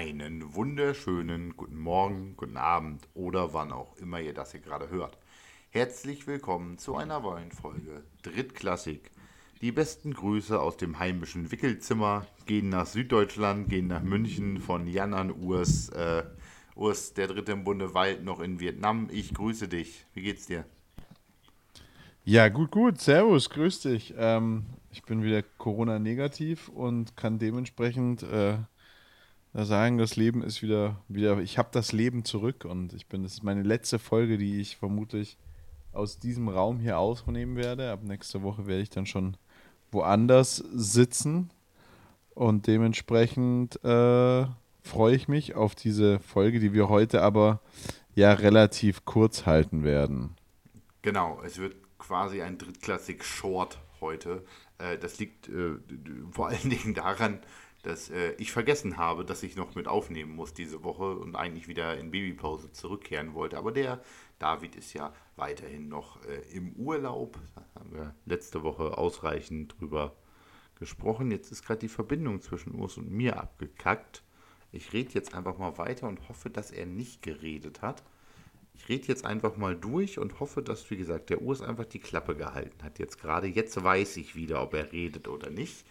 Einen wunderschönen guten Morgen, guten Abend oder wann auch immer ihr das hier gerade hört. Herzlich willkommen zu einer neuen Folge Drittklassik. Die besten Grüße aus dem heimischen Wickelzimmer gehen nach Süddeutschland, gehen nach München von Jan an Urs. Äh, Urs, der dritte im Bunde Wald, noch in Vietnam. Ich grüße dich. Wie geht's dir? Ja, gut, gut. Servus, grüß dich. Ähm, ich bin wieder Corona-negativ und kann dementsprechend äh, sagen, das Leben ist wieder, wieder ich habe das Leben zurück und ich bin, das ist meine letzte Folge, die ich vermutlich aus diesem Raum hier aufnehmen werde. Ab nächster Woche werde ich dann schon woanders sitzen und dementsprechend äh, freue ich mich auf diese Folge, die wir heute aber ja relativ kurz halten werden. Genau, es wird quasi ein drittklassig Short heute. Äh, das liegt äh, vor allen Dingen daran, dass äh, ich vergessen habe, dass ich noch mit aufnehmen muss diese Woche und eigentlich wieder in Babypause zurückkehren wollte. Aber der David ist ja weiterhin noch äh, im Urlaub. Da haben wir letzte Woche ausreichend drüber gesprochen. Jetzt ist gerade die Verbindung zwischen Urs und mir abgekackt. Ich rede jetzt einfach mal weiter und hoffe, dass er nicht geredet hat. Ich rede jetzt einfach mal durch und hoffe, dass, wie gesagt, der Urs einfach die Klappe gehalten hat. Jetzt gerade, jetzt weiß ich wieder, ob er redet oder nicht.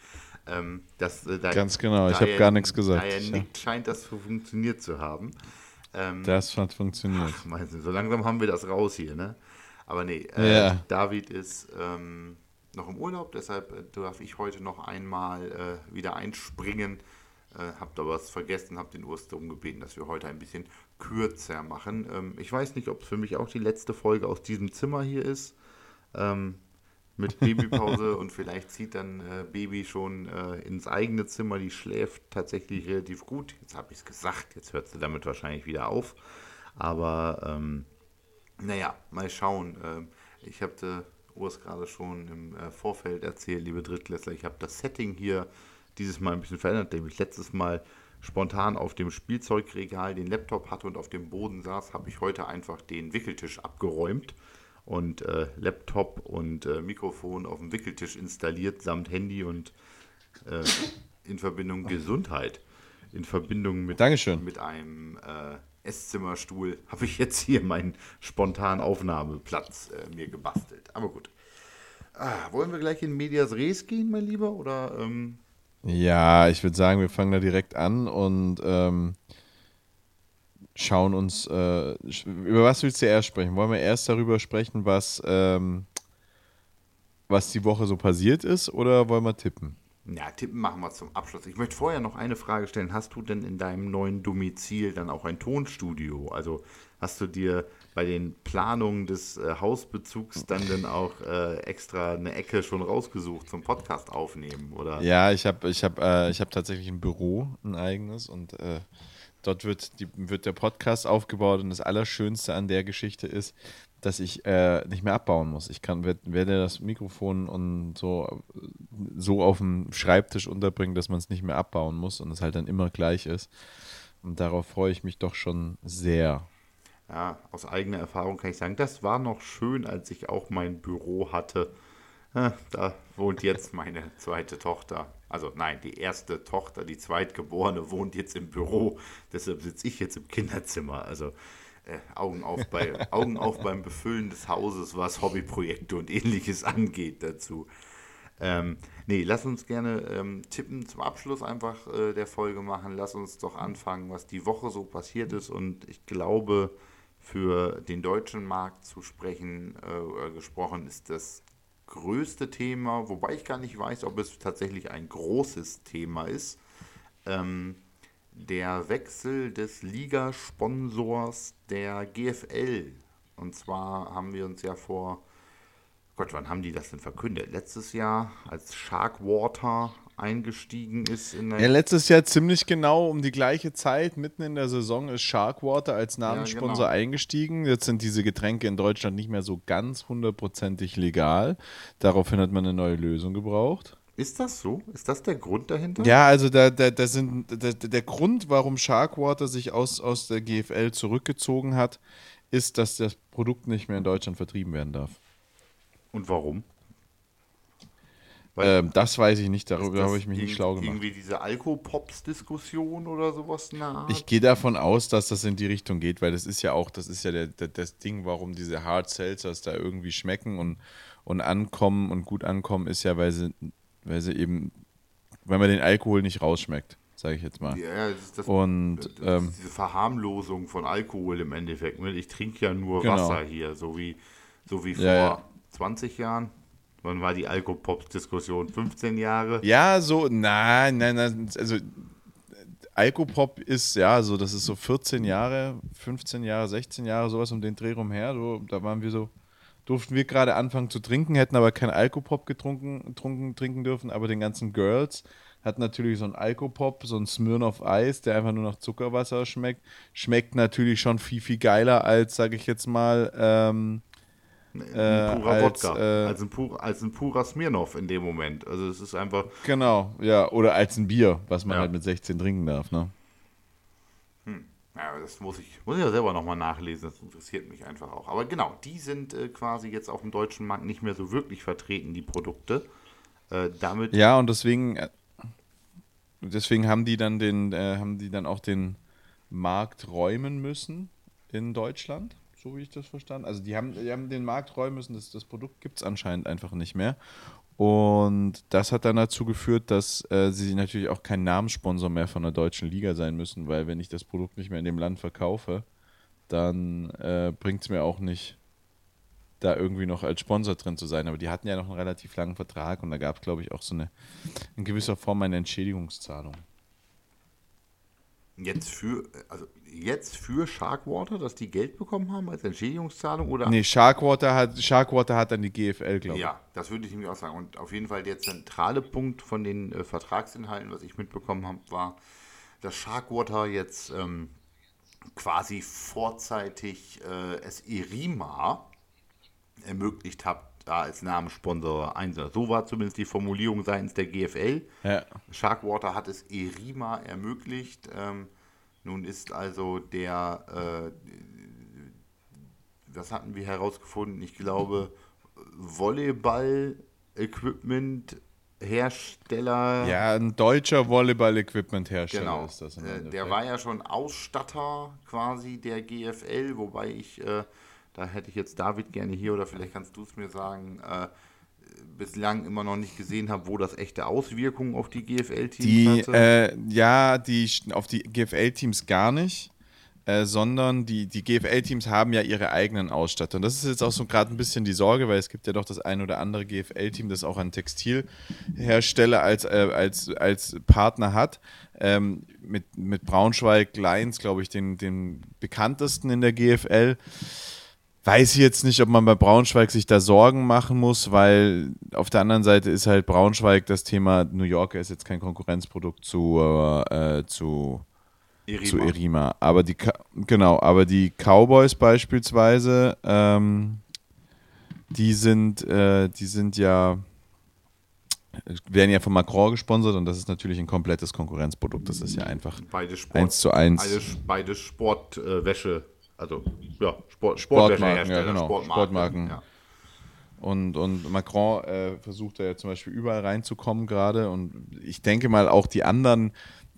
Ähm, das, äh, da, Ganz genau, ich habe gar nichts gesagt. Da er nickt, scheint das funktioniert zu haben. Ähm, das hat funktioniert. Ach, du, so langsam haben wir das raus hier, ne? Aber nee, äh, ja. David ist ähm, noch im Urlaub, deshalb äh, darf ich heute noch einmal äh, wieder einspringen. Äh, hab da was vergessen, hab den Urs darum gebeten, dass wir heute ein bisschen kürzer machen. Ähm, ich weiß nicht, ob es für mich auch die letzte Folge aus diesem Zimmer hier ist. Ähm, mit Babypause und vielleicht zieht dann äh, Baby schon äh, ins eigene Zimmer. Die schläft tatsächlich relativ gut. Jetzt habe ich es gesagt, jetzt hört sie damit wahrscheinlich wieder auf. Aber ähm, naja, mal schauen. Ähm, ich habe Urs gerade schon im äh, Vorfeld erzählt, liebe Drittklässler, ich habe das Setting hier dieses Mal ein bisschen verändert, nämlich letztes Mal spontan auf dem Spielzeugregal den Laptop hatte und auf dem Boden saß, habe ich heute einfach den Wickeltisch abgeräumt und äh, Laptop und äh, Mikrofon auf dem Wickeltisch installiert, samt Handy und äh, in Verbindung Gesundheit. In Verbindung mit, Dankeschön. mit einem äh, Esszimmerstuhl habe ich jetzt hier meinen spontanen Aufnahmeplatz äh, mir gebastelt. Aber gut. Ah, wollen wir gleich in Medias Res gehen, mein Lieber? Oder, ähm ja, ich würde sagen, wir fangen da direkt an und ähm, schauen uns, äh, über was willst du erst sprechen? Wollen wir erst darüber sprechen, was, ähm, was die Woche so passiert ist oder wollen wir tippen? Ja, tippen machen wir zum Abschluss. Ich möchte vorher noch eine Frage stellen. Hast du denn in deinem neuen Domizil dann auch ein Tonstudio? Also hast du dir bei den Planungen des äh, Hausbezugs dann dann auch äh, extra eine Ecke schon rausgesucht zum Podcast aufnehmen, oder? Ja, ich habe ich hab, äh, hab tatsächlich ein Büro, ein eigenes und äh, Dort wird, die, wird der Podcast aufgebaut und das Allerschönste an der Geschichte ist, dass ich äh, nicht mehr abbauen muss. Ich kann, werde das Mikrofon und so, so auf dem Schreibtisch unterbringen, dass man es nicht mehr abbauen muss und es halt dann immer gleich ist. Und darauf freue ich mich doch schon sehr. Ja, aus eigener Erfahrung kann ich sagen, das war noch schön, als ich auch mein Büro hatte. Da wohnt jetzt meine zweite Tochter also nein, die erste Tochter, die zweitgeborene, wohnt jetzt im Büro. Deshalb sitze ich jetzt im Kinderzimmer. Also äh, Augen, auf bei, Augen auf beim Befüllen des Hauses, was Hobbyprojekte und ähnliches angeht dazu. Ähm, nee, lass uns gerne ähm, tippen zum Abschluss einfach äh, der Folge machen. Lass uns doch anfangen, was die Woche so passiert ist. Und ich glaube, für den deutschen Markt zu sprechen, äh, gesprochen, ist das größte Thema, wobei ich gar nicht weiß, ob es tatsächlich ein großes Thema ist. Ähm, der Wechsel des Ligasponsors der GFL. Und zwar haben wir uns ja vor, Gott, wann haben die das denn verkündet? Letztes Jahr, als Sharkwater eingestiegen ist. In ja, letztes Jahr ziemlich genau um die gleiche Zeit, mitten in der Saison, ist Sharkwater als Namenssponsor ja, genau. eingestiegen. Jetzt sind diese Getränke in Deutschland nicht mehr so ganz hundertprozentig legal. Daraufhin hat man eine neue Lösung gebraucht. Ist das so? Ist das der Grund dahinter? Ja, also da, da, da sind, da, der Grund, warum Sharkwater sich aus, aus der GFL zurückgezogen hat, ist, dass das Produkt nicht mehr in Deutschland vertrieben werden darf. Und warum? Ähm, das weiß ich nicht, darüber habe ich mich nicht schlau gemacht. Irgendwie diese Alkopops-Diskussion oder sowas na. Ich gehe davon aus, dass das in die Richtung geht, weil das ist ja auch, das ist ja der, der, das Ding, warum diese Hard Seltzers da irgendwie schmecken und, und ankommen und gut ankommen, ist ja, weil sie, weil sie eben, weil man den Alkohol nicht rausschmeckt, sage ich jetzt mal. Ja, das das, und das ähm, diese Verharmlosung von Alkohol im Endeffekt. Ne? Ich trinke ja nur genau. Wasser hier, so wie, so wie vor ja, ja. 20 Jahren. Wann war die Alkopops-Diskussion? 15 Jahre? Ja, so, nein, nein, nein. Also, Alkopop ist, ja, so, das ist so 14 Jahre, 15 Jahre, 16 Jahre, sowas um den Dreh rumher. So, da waren wir so, durften wir gerade anfangen zu trinken, hätten aber kein Alkopop getrunken, trunken, trinken dürfen, aber den ganzen Girls hat natürlich so ein Alkopop, so ein Smirnoff Eis, der einfach nur nach Zuckerwasser schmeckt. Schmeckt natürlich schon viel, viel geiler als, sage ich jetzt mal, ähm, ein äh, purer als, Wodka. Äh, als, ein pur, als ein purer Smirnoff in dem Moment. Also es ist einfach. Genau, ja. Oder als ein Bier, was man ja. halt mit 16 trinken darf, ne? Hm. Ja, das muss ich, muss ich ja selber nochmal nachlesen, das interessiert mich einfach auch. Aber genau, die sind äh, quasi jetzt auf dem deutschen Markt nicht mehr so wirklich vertreten, die Produkte. Äh, damit ja, und deswegen, äh, deswegen haben die dann den, äh, haben die dann auch den Markt räumen müssen in Deutschland so wie ich das verstanden Also die haben, die haben den Markt räumen müssen, das, das Produkt gibt es anscheinend einfach nicht mehr. Und das hat dann dazu geführt, dass äh, sie natürlich auch kein Namenssponsor mehr von der deutschen Liga sein müssen, weil wenn ich das Produkt nicht mehr in dem Land verkaufe, dann äh, bringt es mir auch nicht, da irgendwie noch als Sponsor drin zu sein. Aber die hatten ja noch einen relativ langen Vertrag und da gab es, glaube ich, auch so eine in gewisser Form eine Entschädigungszahlung. Jetzt für, also jetzt für Sharkwater, dass die Geld bekommen haben als Entschädigungszahlung? Oder? Nee, Sharkwater hat, Sharkwater hat dann die GFL, glaube ich. Ja, das würde ich nämlich auch sagen. Und auf jeden Fall der zentrale Punkt von den äh, Vertragsinhalten, was ich mitbekommen habe, war, dass Sharkwater jetzt ähm, quasi vorzeitig äh, es Irima ermöglicht hat, da als Namenssponsor einzusetzen. So war zumindest die Formulierung seitens der GFL. Ja. Sharkwater hat es Erima ermöglicht. Ähm, nun ist also der, äh, was hatten wir herausgefunden? Ich glaube, Volleyball-Equipment Hersteller. Ja, ein deutscher Volleyball-Equipment-Hersteller genau. ist das. Äh, der war ja schon Ausstatter quasi der GFL, wobei ich, äh, da hätte ich jetzt David gerne hier oder vielleicht kannst du es mir sagen, äh, bislang immer noch nicht gesehen habe, wo das echte Auswirkungen auf die GFL-Teams hatte? Äh, ja, die auf die GFL-Teams gar nicht. Äh, sondern die, die GFL-Teams haben ja ihre eigenen Ausstatter. Und das ist jetzt auch so gerade ein bisschen die Sorge, weil es gibt ja doch das ein oder andere GFL-Team, das auch einen Textilhersteller als, äh, als, als Partner hat. Ähm, mit, mit Braunschweig Lions, glaube ich, den, den bekanntesten in der GFL weiß ich jetzt nicht, ob man bei Braunschweig sich da Sorgen machen muss, weil auf der anderen Seite ist halt Braunschweig das Thema, New Yorker ist jetzt kein Konkurrenzprodukt zu, äh, zu, Erima. zu Erima. Aber die, genau, aber die Cowboys beispielsweise, ähm, die sind, äh, die sind ja, werden ja von Macron gesponsert und das ist natürlich ein komplettes Konkurrenzprodukt. Das ist ja einfach beide Sport, 1 zu 1. Beide, beide Sportwäsche. Äh, also ja, Sport, Sportmarken, ja, genau, Sportmarken. Sportmarken. Ja. Und, und Macron äh, versucht da ja zum Beispiel überall reinzukommen gerade. Und ich denke mal, auch die anderen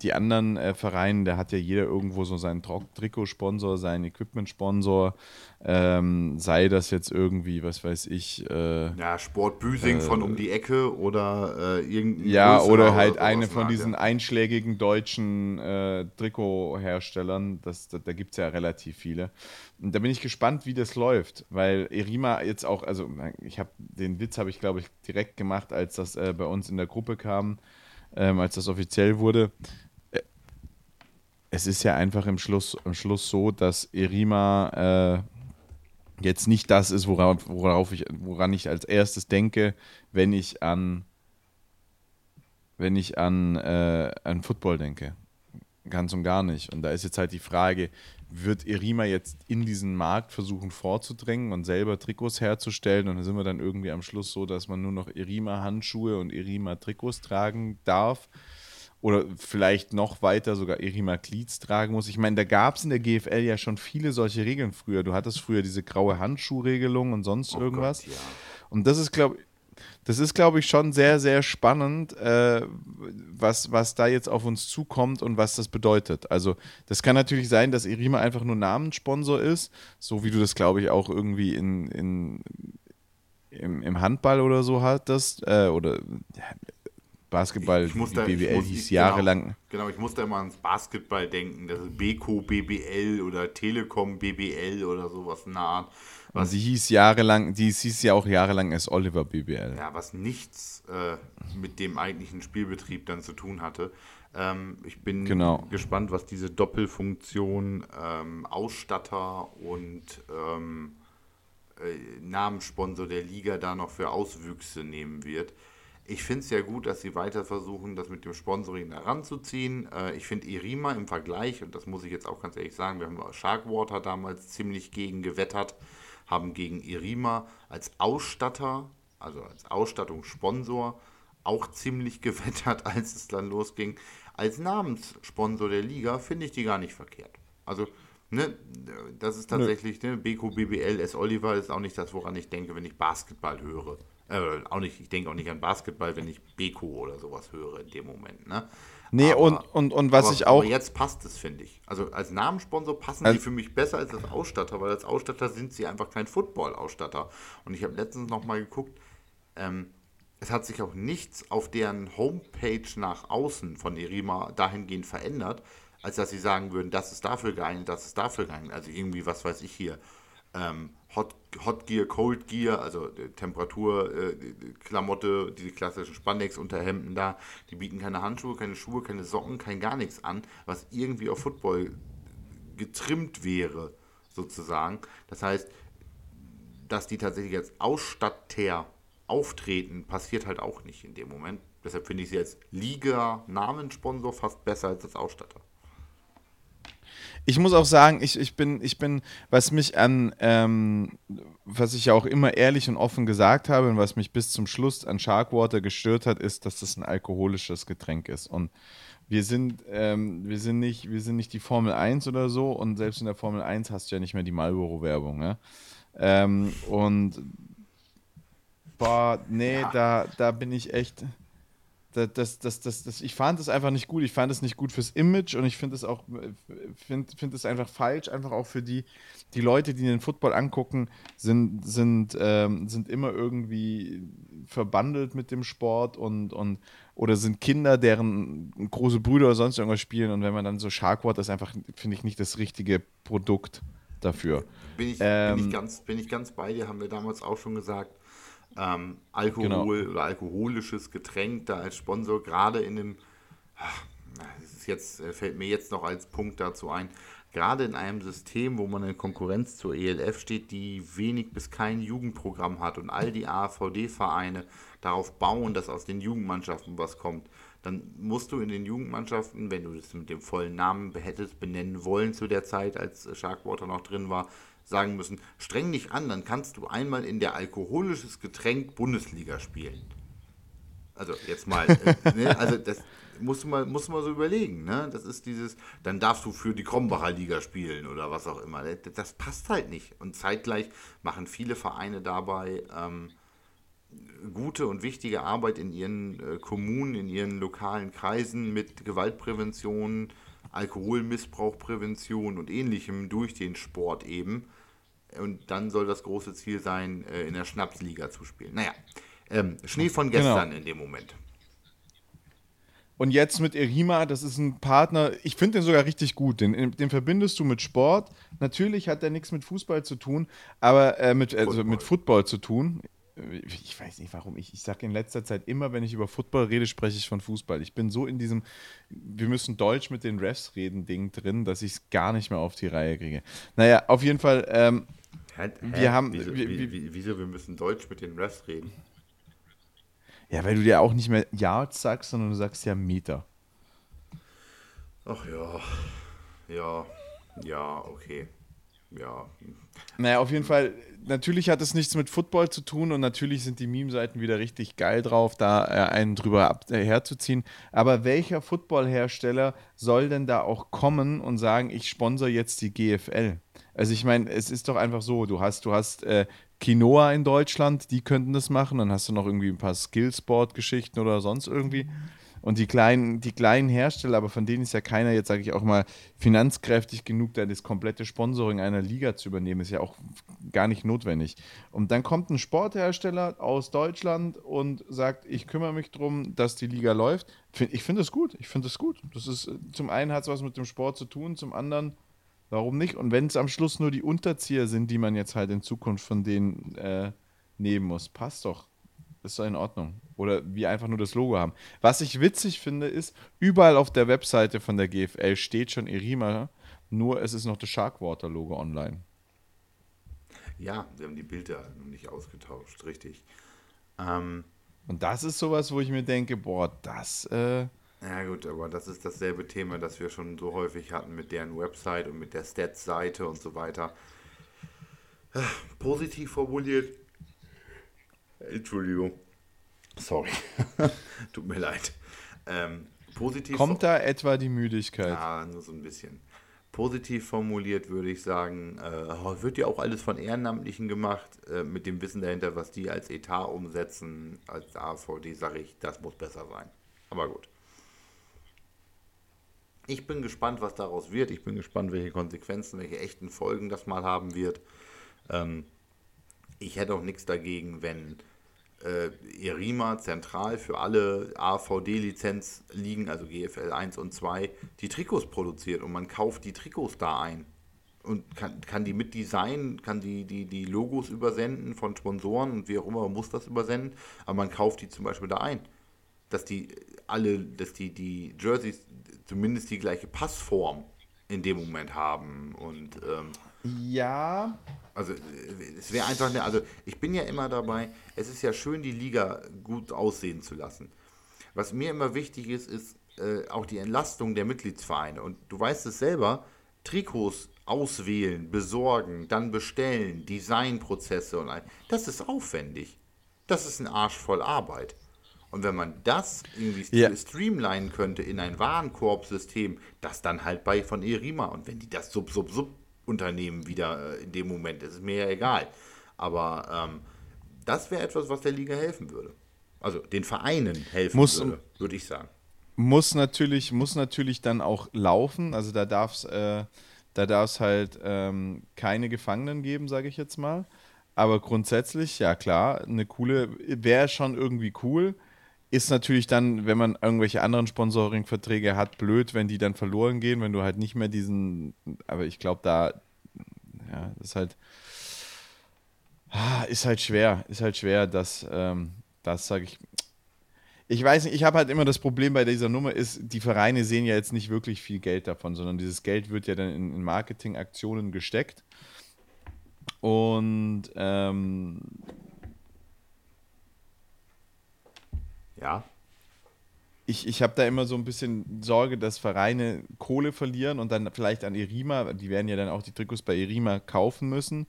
die anderen äh, Vereine, da hat ja jeder irgendwo so seinen Trikotsponsor, seinen Equipment-Sponsor, ähm, sei das jetzt irgendwie, was weiß ich. Äh, ja, Sport Büsing äh, von um die Ecke oder äh, irgendein. Ja, oder halt oder eine von diesen ja. einschlägigen deutschen äh, Trikotherstellern. Das, da da gibt es ja relativ viele. Und da bin ich gespannt, wie das läuft, weil Erima jetzt auch, also ich habe den Witz, habe ich glaube ich direkt gemacht, als das äh, bei uns in der Gruppe kam. Ähm, als das offiziell wurde, es ist ja einfach im Schluss, im Schluss so, dass Erima äh, jetzt nicht das ist, worauf, worauf ich, woran ich als erstes denke, wenn ich an, wenn ich an, äh, an Football denke. Ganz und gar nicht. Und da ist jetzt halt die Frage, wird Erima jetzt in diesen Markt versuchen vorzudrängen und selber Trikots herzustellen? Und dann sind wir dann irgendwie am Schluss so, dass man nur noch Erima-Handschuhe und Erima-Trikots tragen darf oder vielleicht noch weiter sogar Erima Klietz tragen muss. Ich meine, da gab es in der GFL ja schon viele solche Regeln früher. Du hattest früher diese graue Handschuhregelung und sonst oh irgendwas. Gott, ja. Und das ist, glaube ich, das ist, glaube ich, schon sehr, sehr spannend, äh, was, was da jetzt auf uns zukommt und was das bedeutet. Also, das kann natürlich sein, dass Irima einfach nur Namenssponsor ist, so wie du das, glaube ich, auch irgendwie in, in, im, im Handball oder so hattest. Äh, oder ja, Basketball, ich, ich da, BBL muss, hieß genau, jahrelang. Genau, genau, ich musste immer ans Basketball denken. Das ist Beko BBL oder Telekom BBL oder sowas in der Art. Was, sie hieß jahrelang, die hieß ja auch jahrelang als Oliver BBL. Ja, was nichts äh, mit dem eigentlichen Spielbetrieb dann zu tun hatte. Ähm, ich bin genau. gespannt, was diese Doppelfunktion ähm, Ausstatter und ähm, äh, Namenssponsor der Liga da noch für Auswüchse nehmen wird. Ich finde es ja gut, dass sie weiter versuchen, das mit dem Sponsoring heranzuziehen. Äh, ich finde Irima im Vergleich, und das muss ich jetzt auch ganz ehrlich sagen, wir haben Sharkwater damals ziemlich gegen gewettert haben gegen Irima als Ausstatter, also als Ausstattungssponsor, auch ziemlich gewettert, als es dann losging. Als Namenssponsor der Liga finde ich die gar nicht verkehrt. Also, ne, das ist tatsächlich, ne, Beko BBL S. Oliver ist auch nicht das, woran ich denke, wenn ich Basketball höre. Äh, auch nicht, ich denke auch nicht an Basketball, wenn ich Beko oder sowas höre in dem Moment. Ne? Nee, aber, und, und, und was aber, ich auch. Aber jetzt passt es, finde ich. Also als Namenssponsor passen also, die für mich besser als als Ausstatter, weil als Ausstatter sind sie einfach kein Football-Ausstatter. Und ich habe letztens nochmal geguckt, ähm, es hat sich auch nichts auf deren Homepage nach außen von Irima dahingehend verändert, als dass sie sagen würden, das ist dafür geeignet, das ist dafür geeignet. Also irgendwie, was weiß ich hier, ähm, Hot, Hot Gear, Cold Gear, also Temperatur, äh, Klamotte, diese klassischen Spandex-Unterhemden da, die bieten keine Handschuhe, keine Schuhe, keine Socken, kein gar nichts an, was irgendwie auf Football getrimmt wäre, sozusagen. Das heißt, dass die tatsächlich als Ausstatter auftreten, passiert halt auch nicht in dem Moment. Deshalb finde ich sie als Liga-Namenssponsor fast besser als als Ausstatter ich muss auch sagen, ich, ich, bin, ich bin, was mich an, ähm, was ich ja auch immer ehrlich und offen gesagt habe und was mich bis zum Schluss an Sharkwater gestört hat, ist, dass das ein alkoholisches Getränk ist. Und wir sind, ähm, wir sind, nicht, wir sind nicht die Formel 1 oder so und selbst in der Formel 1 hast du ja nicht mehr die Marlboro-Werbung. Ne? Ähm, und boah, nee, ja. da, da bin ich echt das, das, das, das, ich fand es einfach nicht gut. Ich fand es nicht gut fürs Image und ich finde es auch, finde find es einfach falsch, einfach auch für die, die Leute, die den Football angucken, sind, sind, ähm, sind immer irgendwie verbandelt mit dem Sport und, und oder sind Kinder, deren große Brüder oder sonst irgendwas spielen und wenn man dann so Sharkwater ist einfach, finde ich, nicht das richtige Produkt dafür. Bin ich, ähm, bin, ich ganz, bin ich ganz bei dir, haben wir damals auch schon gesagt ähm, Alkohol genau. oder alkoholisches Getränk da als Sponsor, gerade in dem, ach, jetzt, äh, fällt mir jetzt noch als Punkt dazu ein, gerade in einem System, wo man in Konkurrenz zur ELF steht, die wenig bis kein Jugendprogramm hat und all die AVD-Vereine darauf bauen, dass aus den Jugendmannschaften was kommt, dann musst du in den Jugendmannschaften, wenn du das mit dem vollen Namen hättest benennen wollen zu der Zeit, als Sharkwater noch drin war, sagen müssen, streng dich an, dann kannst du einmal in der alkoholisches Getränk Bundesliga spielen. Also jetzt mal, äh, ne? also das musst du mal, musst du mal so überlegen, ne? Das ist dieses, dann darfst du für die Krombacher Liga spielen oder was auch immer. Das, das passt halt nicht. Und zeitgleich machen viele Vereine dabei ähm, gute und wichtige Arbeit in ihren äh, Kommunen, in ihren lokalen Kreisen mit Gewaltprävention, Alkoholmissbrauchprävention und ähnlichem durch den Sport eben. Und dann soll das große Ziel sein, äh, in der Schnapsliga zu spielen. Naja, ähm, Schnee von genau. gestern genau. in dem Moment. Und jetzt mit Erima, das ist ein Partner, ich finde den sogar richtig gut. Den, den verbindest du mit Sport. Natürlich hat der nichts mit Fußball zu tun, aber äh, mit, also Football. mit Football zu tun ich weiß nicht warum, ich, ich sage in letzter Zeit immer, wenn ich über Football rede, spreche ich von Fußball. Ich bin so in diesem, wir müssen Deutsch mit den Refs reden Ding drin, dass ich es gar nicht mehr auf die Reihe kriege. Naja, auf jeden Fall, ähm, hä, wir haben... Wieso wir, wir, wieso wir müssen Deutsch mit den Refs reden? Ja, weil du dir auch nicht mehr Yards sagst, sondern du sagst ja Meter. Ach ja, ja, ja, okay ja. Naja, auf jeden Fall, natürlich hat es nichts mit Football zu tun und natürlich sind die Meme-Seiten wieder richtig geil drauf, da äh, einen drüber ab, äh, herzuziehen. Aber welcher Football-Hersteller soll denn da auch kommen und sagen, ich sponsor jetzt die GFL? Also ich meine, es ist doch einfach so, du hast, du hast äh, Quinoa in Deutschland, die könnten das machen. Dann hast du noch irgendwie ein paar Skillsport-Geschichten oder sonst irgendwie. Und die kleinen, die kleinen Hersteller, aber von denen ist ja keiner jetzt, sage ich auch mal, finanzkräftig genug, da das komplette Sponsoring einer Liga zu übernehmen, ist ja auch gar nicht notwendig. Und dann kommt ein Sporthersteller aus Deutschland und sagt, ich kümmere mich darum, dass die Liga läuft. Ich finde das gut. Ich finde das gut. Das ist, zum einen hat es was mit dem Sport zu tun, zum anderen, warum nicht? Und wenn es am Schluss nur die Unterzieher sind, die man jetzt halt in Zukunft von denen äh, nehmen muss, passt doch. Ist doch in Ordnung. Oder wie einfach nur das Logo haben. Was ich witzig finde, ist, überall auf der Webseite von der GFL steht schon Irima, nur es ist noch das Sharkwater-Logo online. Ja, sie haben die Bilder noch nicht ausgetauscht, richtig. Ähm, Und das ist sowas, wo ich mir denke, boah, das. Äh, ja gut, aber das ist dasselbe Thema, das wir schon so häufig hatten mit deren Website und mit der Stats-Seite und so weiter. Positiv formuliert Entschuldigung. Sorry. Tut mir leid. Ähm, positiv Kommt da etwa die Müdigkeit? Ja, nur so ein bisschen. Positiv formuliert würde ich sagen, äh, wird ja auch alles von Ehrenamtlichen gemacht, äh, mit dem Wissen dahinter, was die als Etat umsetzen, als AVD, sage ich, das muss besser sein. Aber gut. Ich bin gespannt, was daraus wird. Ich bin gespannt, welche Konsequenzen, welche echten Folgen das mal haben wird. Ähm, ich hätte auch nichts dagegen, wenn äh, ERIMA zentral für alle AVD-Lizenz-Ligen, also GFL 1 und 2, die Trikots produziert und man kauft die Trikots da ein und kann, kann die mit designen, kann die, die, die Logos übersenden von Sponsoren und wie auch immer, man muss das übersenden, aber man kauft die zum Beispiel da ein. Dass die alle, dass die, die Jerseys zumindest die gleiche Passform in dem Moment haben und ähm, ja, also es wäre einfach eine, also ich bin ja immer dabei, es ist ja schön, die Liga gut aussehen zu lassen. Was mir immer wichtig ist, ist äh, auch die Entlastung der Mitgliedsvereine. Und du weißt es selber, Trikots auswählen, besorgen, dann bestellen, Designprozesse und all, das ist aufwendig. Das ist ein Arsch voll Arbeit. Und wenn man das irgendwie ja. streamlinen könnte in ein Warenkorbsystem, das dann halt bei von Erima und wenn die das sub sub sub Unternehmen wieder äh, in dem Moment. Das ist mir ja egal. Aber ähm, das wäre etwas, was der Liga helfen würde. Also den Vereinen helfen muss, würde, würde ich sagen. Muss natürlich, muss natürlich dann auch laufen. Also da darf es äh, halt ähm, keine Gefangenen geben, sage ich jetzt mal. Aber grundsätzlich, ja klar, eine coole, wäre schon irgendwie cool. Ist natürlich dann, wenn man irgendwelche anderen Sponsoring-Verträge hat, blöd, wenn die dann verloren gehen, wenn du halt nicht mehr diesen, aber ich glaube, da, ja, ist halt, ah, ist halt schwer, ist halt schwer, dass, ähm, das sage ich, ich weiß nicht, ich habe halt immer das Problem bei dieser Nummer ist, die Vereine sehen ja jetzt nicht wirklich viel Geld davon, sondern dieses Geld wird ja dann in, in Marketingaktionen gesteckt. Und ähm, Ja. Ich, ich habe da immer so ein bisschen Sorge, dass Vereine Kohle verlieren und dann vielleicht an Erima, die werden ja dann auch die Trikots bei Erima kaufen müssen,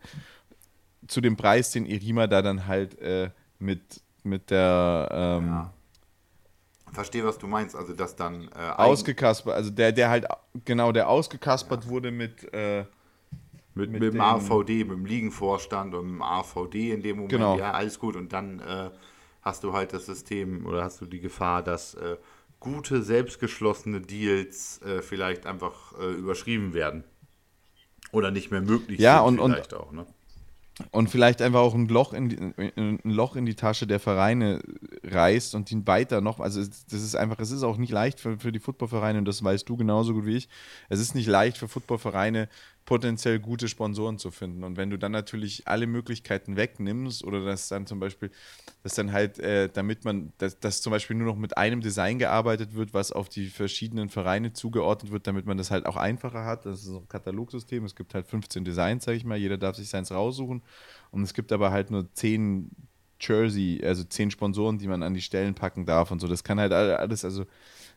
zu dem Preis, den Erima da dann halt äh, mit, mit der. Ähm, ja. Verstehe, was du meinst. Also, dass dann. Äh, ausgekaspert, also der, der halt, genau, der ausgekaspert ja. wurde mit. Äh, mit, mit, mit dem AVD, mit dem Ligenvorstand und dem AVD in dem Moment. Genau. Ja, alles gut. Und dann. Äh, hast du halt das System oder hast du die Gefahr, dass äh, gute, selbstgeschlossene Deals äh, vielleicht einfach äh, überschrieben werden. Oder nicht mehr möglich ja, sind und, vielleicht und, auch, ne? Und vielleicht einfach auch ein Loch in die, ein Loch in die Tasche der Vereine reißt und ihn weiter noch. Also das ist einfach, es ist auch nicht leicht für, für die Footballvereine, und das weißt du genauso gut wie ich. Es ist nicht leicht für Footballvereine, potenziell gute Sponsoren zu finden. Und wenn du dann natürlich alle Möglichkeiten wegnimmst oder das dann zum Beispiel, dass dann halt, äh, damit man, dass, dass zum Beispiel nur noch mit einem Design gearbeitet wird, was auf die verschiedenen Vereine zugeordnet wird, damit man das halt auch einfacher hat. Das ist ein Katalogsystem. Es gibt halt 15 Designs, sag ich mal. Jeder darf sich seins raussuchen. Und es gibt aber halt nur 10 Jersey, also 10 Sponsoren, die man an die Stellen packen darf und so. Das kann halt alles, also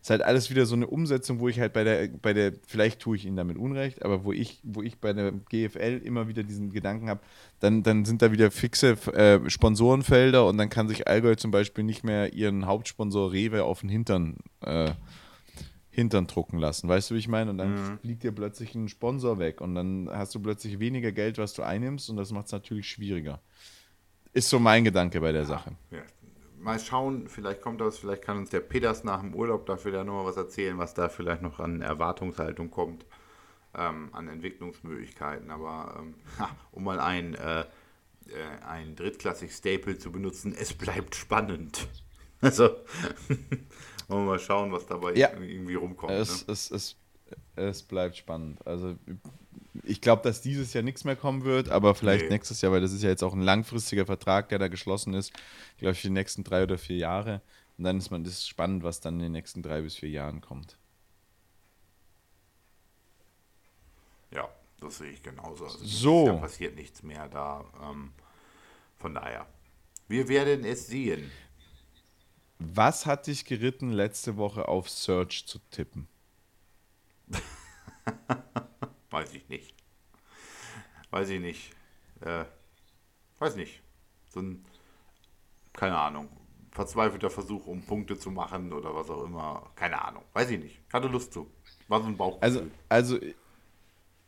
ist halt alles wieder so eine Umsetzung, wo ich halt bei der, bei der, vielleicht tue ich Ihnen damit Unrecht, aber wo ich, wo ich bei der GFL immer wieder diesen Gedanken habe, dann, dann sind da wieder fixe äh, Sponsorenfelder und dann kann sich Allgäu zum Beispiel nicht mehr ihren Hauptsponsor Rewe auf den Hintern, äh, Hintern drucken lassen. Weißt du, wie ich meine? Und dann mhm. fliegt dir plötzlich ein Sponsor weg und dann hast du plötzlich weniger Geld, was du einnimmst und das macht es natürlich schwieriger. Ist so mein Gedanke bei der ja, Sache. Ja. Mal schauen, vielleicht kommt das, vielleicht kann uns der Peters nach dem Urlaub dafür ja nochmal was erzählen, was da vielleicht noch an Erwartungshaltung kommt, ähm, an Entwicklungsmöglichkeiten. Aber ähm, um mal ein, äh, äh, ein drittklassig Staple zu benutzen, es bleibt spannend. Also, wollen wir mal schauen, was dabei ja. irgendwie rumkommt. Es, ne? es, es, es bleibt spannend. Also ich glaube, dass dieses Jahr nichts mehr kommen wird, aber vielleicht nee. nächstes Jahr, weil das ist ja jetzt auch ein langfristiger Vertrag, der da geschlossen ist, glaube ich, für die nächsten drei oder vier Jahre. Und dann ist man das spannend, was dann in den nächsten drei bis vier Jahren kommt. Ja, das sehe ich genauso. Also so. Da passiert nichts mehr da. Ähm, von daher. Wir werden es sehen. Was hat dich geritten, letzte Woche auf Search zu tippen? Weiß ich nicht. Weiß ich nicht. Äh, weiß nicht. So ein, keine Ahnung, verzweifelter Versuch, um Punkte zu machen oder was auch immer. Keine Ahnung. Weiß ich nicht. Hatte Lust zu. War so ein Bauch. Also, also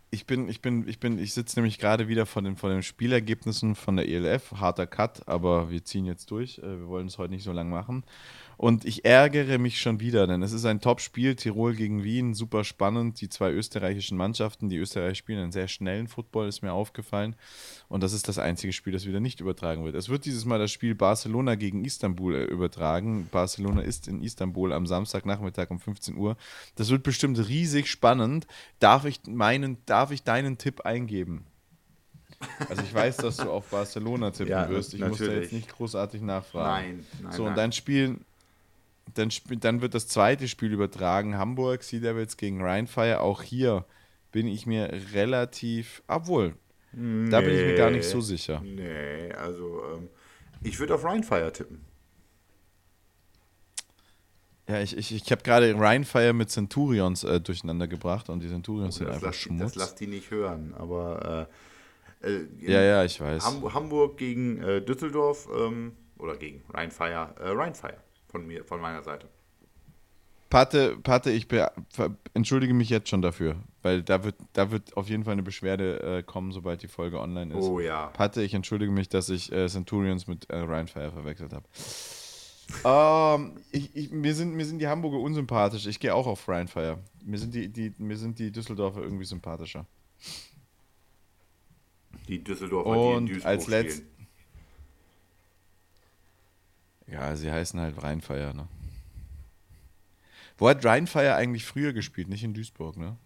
ich bin, ich bin, ich bin, ich sitze nämlich gerade wieder von den, von den Spielergebnissen von der ELF. Harter Cut, aber wir ziehen jetzt durch. Äh, wir wollen es heute nicht so lang machen. Und ich ärgere mich schon wieder, denn es ist ein Top-Spiel, Tirol gegen Wien, super spannend. Die zwei österreichischen Mannschaften, die Österreicher spielen einen sehr schnellen Football, ist mir aufgefallen. Und das ist das einzige Spiel, das wieder nicht übertragen wird. Es wird dieses Mal das Spiel Barcelona gegen Istanbul äh, übertragen. Barcelona ist in Istanbul am Samstagnachmittag um 15 Uhr. Das wird bestimmt riesig spannend. Darf ich, meinen, darf ich deinen Tipp eingeben? Also ich weiß, dass du auf Barcelona tippen ja, wirst. Ich natürlich. muss da jetzt nicht großartig nachfragen. Nein, nein. So, und dein Spiel, dann, dann wird das zweite Spiel übertragen, Hamburg, Sea Devils gegen Rheinfire. Auch hier bin ich mir relativ, obwohl, nee, da bin ich mir gar nicht so sicher. Nee, also ähm, ich würde auf Rheinfire tippen. Ja, ich, ich, ich habe gerade Rheinfire mit Centurions äh, durcheinander gebracht und die Centurions oh, sind einfach lass, Schmutz. Das lass die nicht hören, aber äh, äh, ja, ja, ich weiß. Hamburg gegen äh, Düsseldorf ähm, oder gegen Rheinfire, äh, Rheinfire von mir, von meiner Seite. Pate, Pate, ich entschuldige mich jetzt schon dafür, weil da wird, da wird auf jeden Fall eine Beschwerde äh, kommen, sobald die Folge online ist. Oh ja. Pate, ich entschuldige mich, dass ich äh, Centurions mit äh, Ryan Fire verwechselt habe. ähm, ich, ich, mir, sind, mir sind die Hamburger unsympathisch. Ich gehe auch auf Ryan Fire. Mir sind die, die, mir sind die Düsseldorfer irgendwie sympathischer. Die Düsseldorfer, Und die in Duisburg als letzt, ja, sie heißen halt Rheinfeier, ne? Wo hat Rheinfeier eigentlich früher gespielt? Nicht in Duisburg, ne?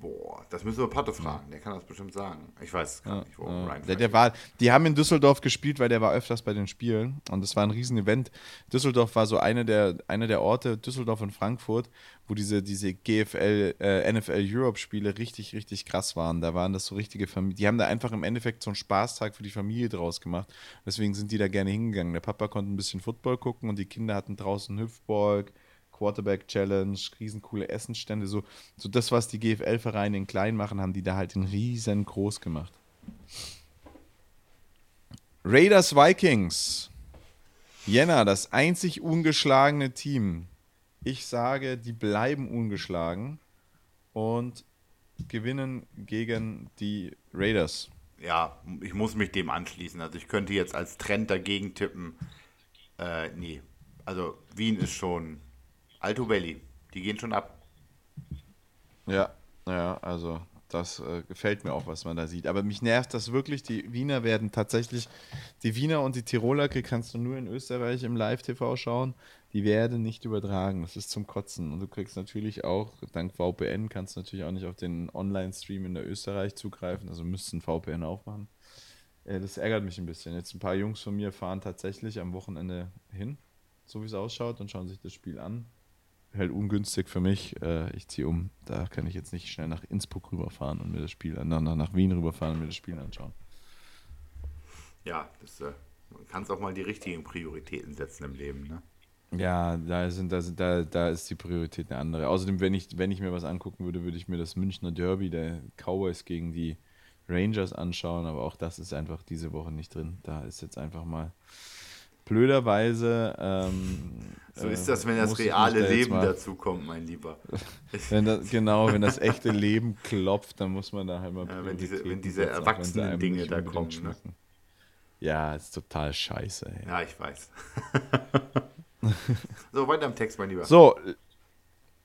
Boah, das müssen wir Patte fragen. Der kann das bestimmt sagen. Ich weiß gar ja, nicht, wo ja. Ryan der, der war, Die haben in Düsseldorf gespielt, weil der war öfters bei den Spielen. Und das war ein Riesen-Event. Düsseldorf war so eine der, eine der Orte, Düsseldorf und Frankfurt, wo diese, diese GFL, äh, NFL Europe-Spiele richtig, richtig krass waren. Da waren das so richtige Familien. Die haben da einfach im Endeffekt so einen Spaßtag für die Familie draus gemacht. Deswegen sind die da gerne hingegangen. Der Papa konnte ein bisschen Football gucken und die Kinder hatten draußen Hüpfball Quarterback Challenge, riesencoole Essensstände, so, so das, was die GFL-Vereine in klein machen, haben die da halt in riesengroß gemacht. Raiders Vikings. Jänner, das einzig ungeschlagene Team. Ich sage, die bleiben ungeschlagen und gewinnen gegen die Raiders. Ja, ich muss mich dem anschließen. Also ich könnte jetzt als Trend dagegen tippen. Äh, nee. Also Wien ist schon Alto Belli, die gehen schon ab. Ja, ja, also das äh, gefällt mir auch, was man da sieht. Aber mich nervt das wirklich. Die Wiener werden tatsächlich, die Wiener und die Tiroler kannst du nur in Österreich im Live-TV schauen. Die werden nicht übertragen. Das ist zum Kotzen. Und du kriegst natürlich auch, dank VPN, kannst du natürlich auch nicht auf den Online-Stream in der Österreich zugreifen. Also müssten VPN aufmachen. Äh, das ärgert mich ein bisschen. Jetzt ein paar Jungs von mir fahren tatsächlich am Wochenende hin, so wie es ausschaut, und schauen sich das Spiel an halt ungünstig für mich. Äh, ich ziehe um. Da kann ich jetzt nicht schnell nach Innsbruck rüberfahren und mir das Spiel, nach, nach Wien rüberfahren und mir das Spiel anschauen. Ja, das, äh, man kann es auch mal die richtigen Prioritäten setzen im Leben, ne? Ja, da, sind, da, sind, da, da ist die Priorität eine andere. Außerdem, wenn ich, wenn ich mir was angucken würde, würde ich mir das Münchner Derby der Cowboys gegen die Rangers anschauen, aber auch das ist einfach diese Woche nicht drin. Da ist jetzt einfach mal blöderweise. Ähm, so ist das, wenn äh, das reale da Leben dazu kommt, mein Lieber. wenn das, genau, wenn das echte Leben klopft, dann muss man da halt mal. Ja, wenn diese, wenn diese erwachsenen Dinge da kommen. Ne? Ja, ist total scheiße. Ey. Ja, ich weiß. so, weiter im Text, mein Lieber. So,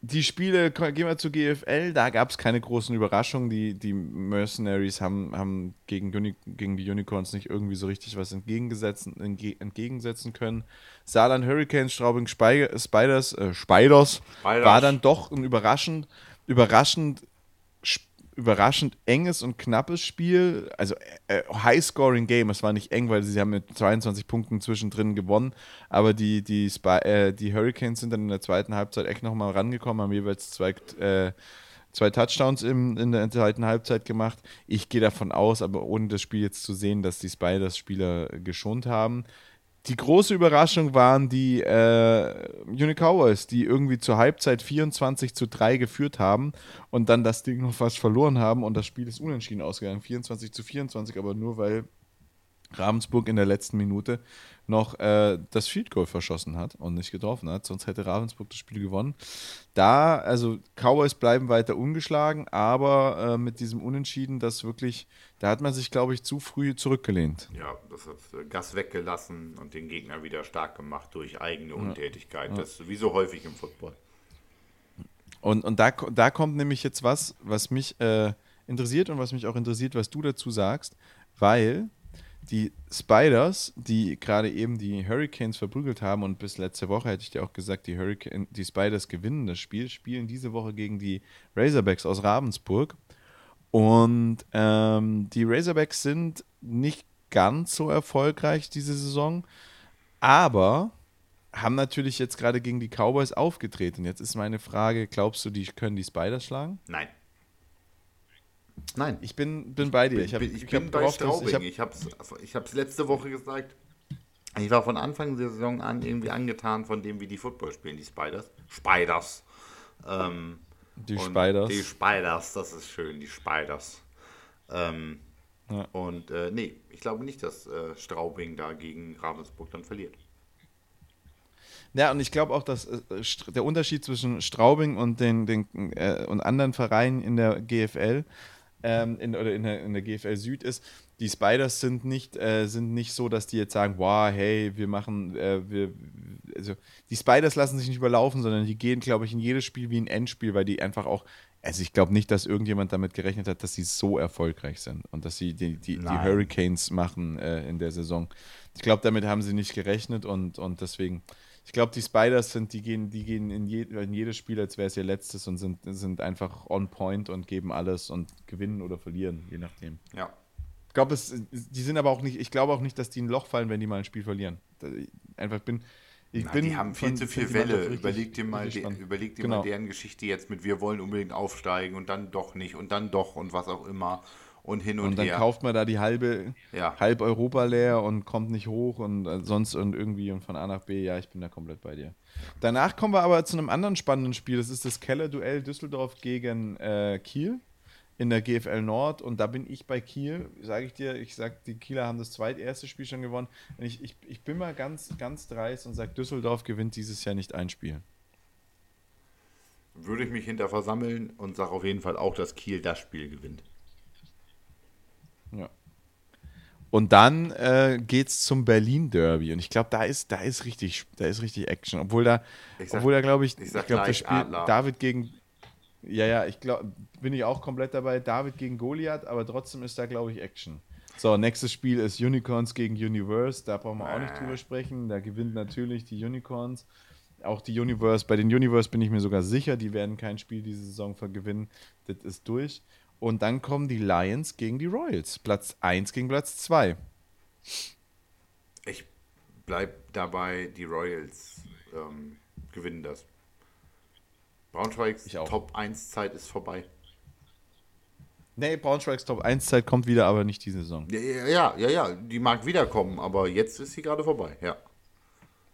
die Spiele, gehen wir zu GFL, da gab es keine großen Überraschungen. Die, die Mercenaries haben, haben gegen, Uni, gegen die Unicorns nicht irgendwie so richtig was entgegengesetzen, entgegensetzen können. Saarland Hurricanes, Straubing Spiders, äh, Spiders, Spiders war dann doch ein überraschend, überraschend überraschend enges und knappes Spiel. Also äh, High-Scoring-Game. Es war nicht eng, weil sie haben mit 22 Punkten zwischendrin gewonnen. Aber die, die, Spy, äh, die Hurricanes sind dann in der zweiten Halbzeit echt nochmal rangekommen, haben jeweils zwei, äh, zwei Touchdowns im, in der zweiten Halbzeit gemacht. Ich gehe davon aus, aber ohne das Spiel jetzt zu sehen, dass die Spiders Spieler geschont haben. Die große Überraschung waren die äh, Unique Cowboys, die irgendwie zur Halbzeit 24 zu 3 geführt haben und dann das Ding noch fast verloren haben und das Spiel ist unentschieden ausgegangen. 24 zu 24, aber nur weil Ravensburg in der letzten Minute noch äh, das Field Goal verschossen hat und nicht getroffen hat. Sonst hätte Ravensburg das Spiel gewonnen. Da, also Cowboys bleiben weiter ungeschlagen, aber äh, mit diesem Unentschieden, das wirklich, da hat man sich, glaube ich, zu früh zurückgelehnt. Ja, das hat äh, Gas weggelassen und den Gegner wieder stark gemacht durch eigene Untätigkeit. Ja. Das ist wie so häufig im Football. Und, und da, da kommt nämlich jetzt was, was mich äh, interessiert und was mich auch interessiert, was du dazu sagst, weil die Spiders, die gerade eben die Hurricanes verprügelt haben und bis letzte Woche hätte ich dir auch gesagt, die, Hurricane, die Spiders gewinnen das Spiel, spielen diese Woche gegen die Razorbacks aus Ravensburg. Und ähm, die Razorbacks sind nicht ganz so erfolgreich diese Saison, aber haben natürlich jetzt gerade gegen die Cowboys aufgetreten. Jetzt ist meine Frage, glaubst du, die können die Spiders schlagen? Nein. Nein. Ich bin, bin bei dir. Ich, hab, ich, ich bin bei Straubing. Ich habe es ich letzte Woche gesagt. Ich war von Anfang der Saison an irgendwie angetan von dem, wie die Football spielen, die Spiders. Spiders. Ähm, die Spiders. Die Spiders, das ist schön, die Spiders. Ähm, ja. Und äh, nee, ich glaube nicht, dass äh, Straubing da gegen Ravensburg dann verliert. Ja, und ich glaube auch, dass äh, der Unterschied zwischen Straubing und den, den äh, und anderen Vereinen in der GFL ähm, in, oder in der, in der GFL Süd ist, die Spiders sind nicht, äh, sind nicht so, dass die jetzt sagen, wow, hey, wir machen, äh, wir, also die Spiders lassen sich nicht überlaufen, sondern die gehen, glaube ich, in jedes Spiel wie ein Endspiel, weil die einfach auch, also ich glaube nicht, dass irgendjemand damit gerechnet hat, dass sie so erfolgreich sind und dass sie die, die, die Hurricanes machen äh, in der Saison. Ich glaube, damit haben sie nicht gerechnet und, und deswegen ich glaube, die Spiders sind, die gehen, die gehen in, je, in jedes Spiel, als wäre es ihr letztes und sind, sind einfach on point und geben alles und gewinnen oder verlieren, je nachdem. Ja. Ich glaube, die sind aber auch nicht, ich glaube auch nicht, dass die ein Loch fallen, wenn die mal ein Spiel verlieren. Einfach bin. Ich Na, bin die haben viel von, zu viel Welle. Richtig, überleg dir, mal, die, überleg dir genau. mal deren Geschichte jetzt mit, wir wollen unbedingt aufsteigen und dann doch nicht und dann doch und was auch immer und hin und, her. Und dann her. kauft man da die halbe, ja. halb Europa leer und kommt nicht hoch und äh, sonst und irgendwie und von A nach B. Ja, ich bin da komplett bei dir. Danach kommen wir aber zu einem anderen spannenden Spiel. Das ist das Keller-Duell Düsseldorf gegen äh, Kiel in der GFL Nord und da bin ich bei Kiel, sage ich dir, ich sage, die Kieler haben das zweiterste Spiel schon gewonnen. Ich, ich, ich bin mal ganz, ganz dreist und sage, Düsseldorf gewinnt dieses Jahr nicht ein Spiel. Würde ich mich hinter versammeln und sage auf jeden Fall auch, dass Kiel das Spiel gewinnt. Ja. Und dann äh, es zum Berlin Derby und ich glaube, da ist, da ist richtig, da ist richtig Action, obwohl da, sag, obwohl da glaube ich, ich, ich glaube, das Spiel Adler. David gegen, ja ja, ich glaube, bin ich auch komplett dabei, David gegen Goliath, aber trotzdem ist da glaube ich Action. So, nächstes Spiel ist Unicorns gegen Universe, da brauchen wir auch nicht drüber sprechen, da gewinnt natürlich die Unicorns. Auch die Universe, bei den Universe bin ich mir sogar sicher, die werden kein Spiel diese Saison gewinnen. Das ist durch. Und dann kommen die Lions gegen die Royals. Platz 1 gegen Platz 2. Ich bleib dabei, die Royals ähm, gewinnen das. Braunschweigs Top 1 Zeit ist vorbei. Nee, Braunschweigs Top 1 Zeit kommt wieder, aber nicht diese Saison. Ja, ja, ja, ja, die mag wiederkommen, aber jetzt ist sie gerade vorbei, ja.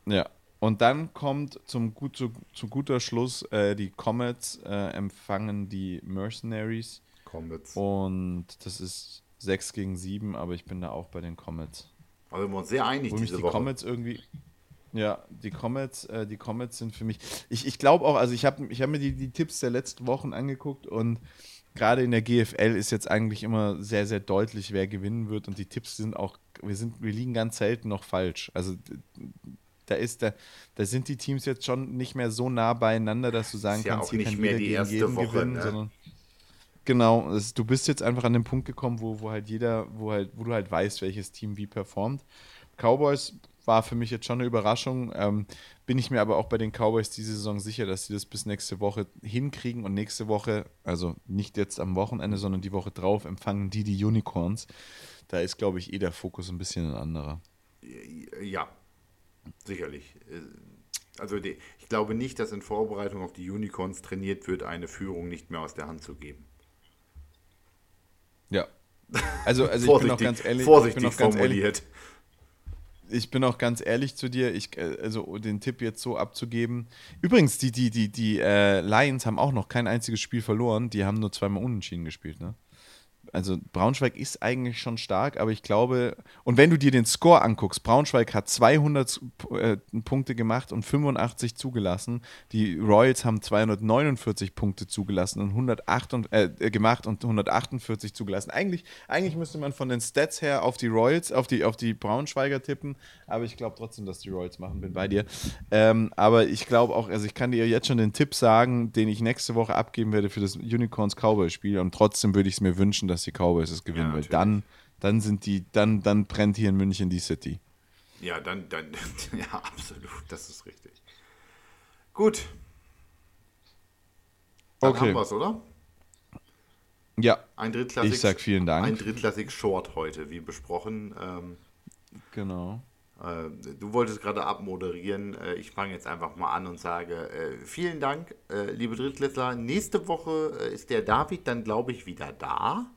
Ja, und dann kommt zum gut, zu, zu guter Schluss äh, die Comets äh, empfangen die Mercenaries Comets. Und das ist 6 gegen 7, aber ich bin da auch bei den Comets. Also wir uns sehr einig Wo diese die Woche. Comets irgendwie. Ja, die Comets, äh, die Comets sind für mich. Ich, ich glaube auch, also ich habe ich hab mir die, die Tipps der letzten Wochen angeguckt und gerade in der GFL ist jetzt eigentlich immer sehr, sehr deutlich, wer gewinnen wird. Und die Tipps sind auch, wir sind, wir liegen ganz selten noch falsch. Also da ist da, da sind die Teams jetzt schon nicht mehr so nah beieinander, dass du sagen ja kannst, hier kann jeder gegen jeden Woche, gewinnen, ne? sondern genau, es, du bist jetzt einfach an den Punkt gekommen, wo, wo halt jeder, wo halt, wo du halt weißt, welches Team wie performt. Cowboys war für mich jetzt schon eine Überraschung. Ähm, bin ich mir aber auch bei den Cowboys diese Saison sicher, dass sie das bis nächste Woche hinkriegen und nächste Woche, also nicht jetzt am Wochenende, sondern die Woche drauf, empfangen die die Unicorns. Da ist, glaube ich, eh der Fokus ein bisschen ein anderer. Ja, sicherlich. Also die, ich glaube nicht, dass in Vorbereitung auf die Unicorns trainiert wird, eine Führung nicht mehr aus der Hand zu geben. Ja. Also, also ich bin auch ganz ehrlich. Vorsichtig formuliert. Ehrlich, ich bin auch ganz ehrlich zu dir, ich, äh, also den Tipp jetzt so abzugeben. Übrigens, die, die, die, die äh, Lions haben auch noch kein einziges Spiel verloren, die haben nur zweimal unentschieden gespielt, ne? Also Braunschweig ist eigentlich schon stark, aber ich glaube, und wenn du dir den Score anguckst, Braunschweig hat 200 äh, Punkte gemacht und 85 zugelassen. Die Royals haben 249 Punkte zugelassen und 108 und, äh, gemacht und 148 zugelassen. Eigentlich, eigentlich müsste man von den Stats her auf die Royals, auf die, auf die Braunschweiger tippen, aber ich glaube trotzdem, dass die Royals machen, bin bei dir. Ähm, aber ich glaube auch, also ich kann dir jetzt schon den Tipp sagen, den ich nächste Woche abgeben werde für das Unicorns Cowboy Spiel und trotzdem würde ich es mir wünschen, dass dass die Cowboys es gewinnen, ja, weil dann, dann sind die, dann, dann brennt hier in München die City. Ja, dann, dann, ja, absolut, das ist richtig. Gut. Dann okay. haben wir es, oder? Ja. Ein drittklassig, ich sag vielen Dank. Ein drittklassig Short heute, wie besprochen. Ähm, genau. Äh, du wolltest gerade abmoderieren. Äh, ich fange jetzt einfach mal an und sage äh, vielen Dank, liebe Drittklässler. Nächste Woche ist der David dann, glaube ich, wieder da.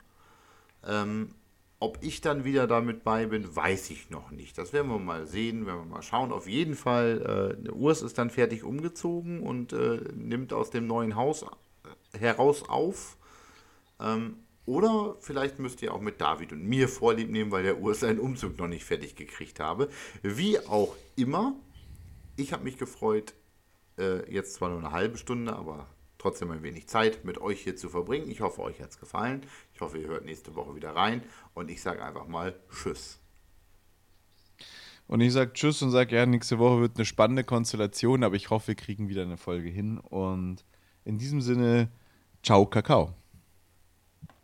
Ähm, ob ich dann wieder damit bei bin, weiß ich noch nicht. Das werden wir mal sehen, werden wir mal schauen. Auf jeden Fall, äh, Urs ist dann fertig umgezogen und äh, nimmt aus dem neuen Haus äh, heraus auf. Ähm, oder vielleicht müsst ihr auch mit David und mir Vorlieb nehmen, weil der Urs seinen Umzug noch nicht fertig gekriegt habe. Wie auch immer, ich habe mich gefreut, äh, jetzt zwar nur eine halbe Stunde, aber trotzdem ein wenig Zeit mit euch hier zu verbringen. Ich hoffe, euch hat es gefallen. Ich hoffe, ihr hört nächste Woche wieder rein. Und ich sage einfach mal Tschüss. Und ich sage Tschüss und sage, ja, nächste Woche wird eine spannende Konstellation, aber ich hoffe, wir kriegen wieder eine Folge hin. Und in diesem Sinne, ciao, Kakao.